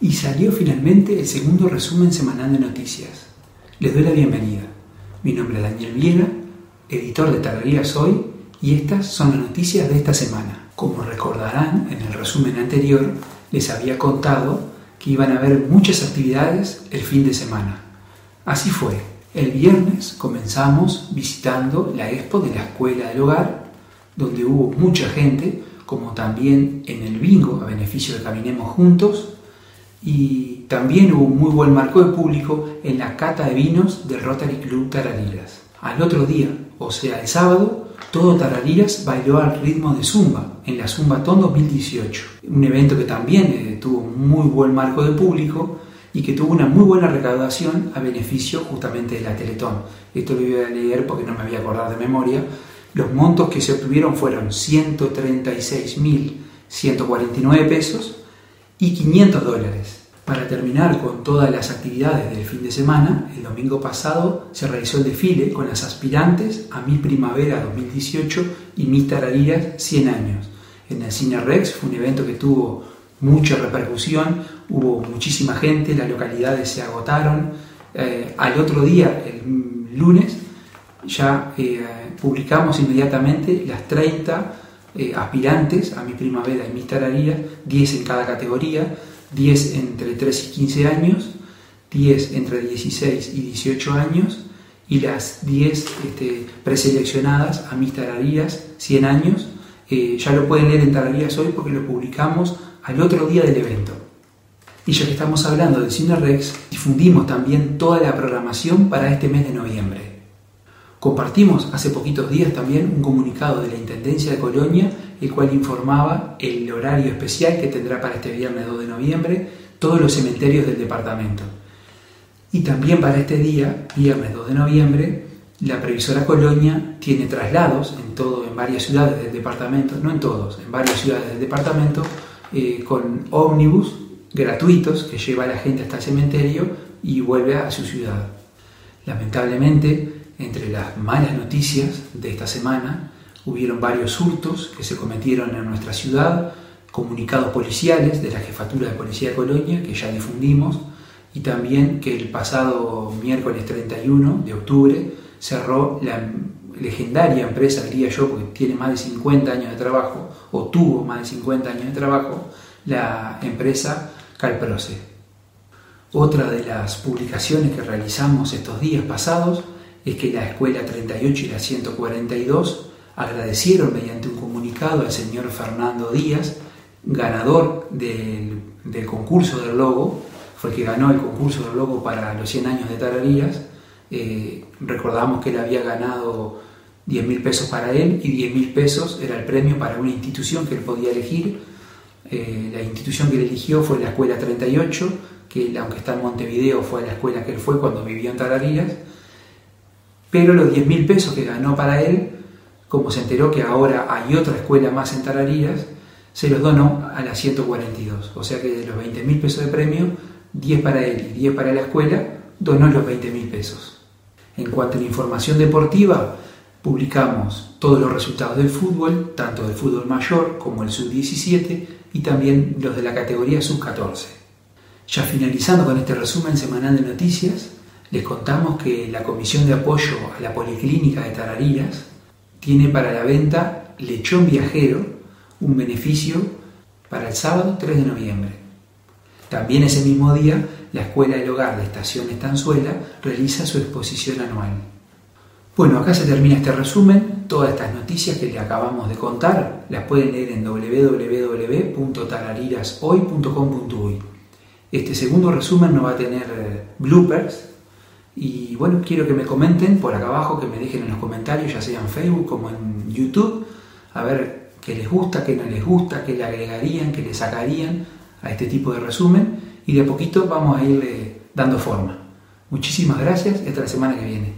Y salió finalmente el segundo resumen semanal de noticias. Les doy la bienvenida. Mi nombre es Daniel Viera, editor de Tararías Hoy, y estas son las noticias de esta semana. Como recordarán, en el resumen anterior les había contado que iban a haber muchas actividades el fin de semana. Así fue. El viernes comenzamos visitando la expo de la Escuela del Hogar, donde hubo mucha gente, como también en el bingo a beneficio de Caminemos Juntos, y también hubo un muy buen marco de público en la cata de vinos del Rotary Club Tarariras. Al otro día, o sea el sábado, todo Tarariras bailó al ritmo de Zumba en la Zumbatón 2018, un evento que también eh, tuvo un muy buen marco de público y que tuvo una muy buena recaudación a beneficio justamente de la Teletón. Esto lo voy a leer porque no me voy a acordar de memoria. Los montos que se obtuvieron fueron 136.149 pesos y 500 dólares. Para terminar con todas las actividades del fin de semana, el domingo pasado se realizó el desfile con las aspirantes a Mi Primavera 2018 y Mi Tarariras 100 años. En el Cine Rex fue un evento que tuvo mucha repercusión, hubo muchísima gente, las localidades se agotaron. Eh, al otro día, el lunes, ya eh, publicamos inmediatamente las 30 eh, aspirantes a mi primavera y mis tararías, 10 en cada categoría, 10 entre 3 y 15 años, 10 entre 16 y 18 años y las 10 este, preseleccionadas a mis tararías 100 años. Eh, ya lo pueden leer en Tararías hoy porque lo publicamos al otro día del evento. Y ya que estamos hablando de Cine Rex, difundimos también toda la programación para este mes de noviembre. Compartimos hace poquitos días también un comunicado de la Intendencia de Colonia, el cual informaba el horario especial que tendrá para este viernes 2 de noviembre todos los cementerios del departamento. Y también para este día, viernes 2 de noviembre, la previsora Colonia tiene traslados en, todo, en varias ciudades del departamento, no en todos, en varias ciudades del departamento, eh, con ómnibus gratuitos que lleva a la gente hasta el cementerio y vuelve a su ciudad. Lamentablemente, entre las malas noticias de esta semana, hubieron varios hurtos que se cometieron en nuestra ciudad, comunicados policiales de la Jefatura de Policía de Colonia, que ya difundimos, y también que el pasado miércoles 31 de octubre cerró la legendaria empresa, diría yo, porque tiene más de 50 años de trabajo, o tuvo más de 50 años de trabajo, la empresa Calproce. Otra de las publicaciones que realizamos estos días pasados es que la Escuela 38 y la 142 agradecieron mediante un comunicado al señor Fernando Díaz, ganador del, concurso del logo, fue el que ganó el concurso del logo para los 100 años de Tararías. Eh, recordamos que él había ganado 10 mil pesos para él y 10 mil pesos era el premio para una institución que él podía elegir. Eh, la institución que él eligió fue la Escuela 38, que aunque está en Montevideo fue la escuela que él fue cuando vivió en Tararías pero los 10 mil pesos que ganó para él, como se enteró que ahora hay otra escuela más en Tararías, se los donó a las 142. O sea que de los 20 mil pesos de premio, 10 para él y 10 para la escuela, donó los 20 mil pesos. En cuanto a la información deportiva, publicamos todos los resultados del fútbol, tanto del fútbol mayor como el sub-17 y también los de la categoría sub-14. Ya finalizando con este resumen semanal de noticias, les contamos que la Comisión de Apoyo a la Policlínica de Tararías tiene para la venta lechón viajero, un beneficio para el sábado 3 de noviembre. También ese mismo día, la Escuela del Hogar de Estación Estanzuela realiza su exposición anual. Bueno, acá se termina este resumen. Todas estas noticias que le acabamos de contar las pueden leer en www.tararirashoy.com.uy. Este segundo resumen no va a tener eh, bloopers, y bueno, quiero que me comenten por acá abajo, que me dejen en los comentarios, ya sea en Facebook como en YouTube, a ver qué les gusta, qué no les gusta, qué le agregarían, qué le sacarían a este tipo de resumen. Y de a poquito vamos a irle dando forma. Muchísimas gracias y hasta la semana que viene.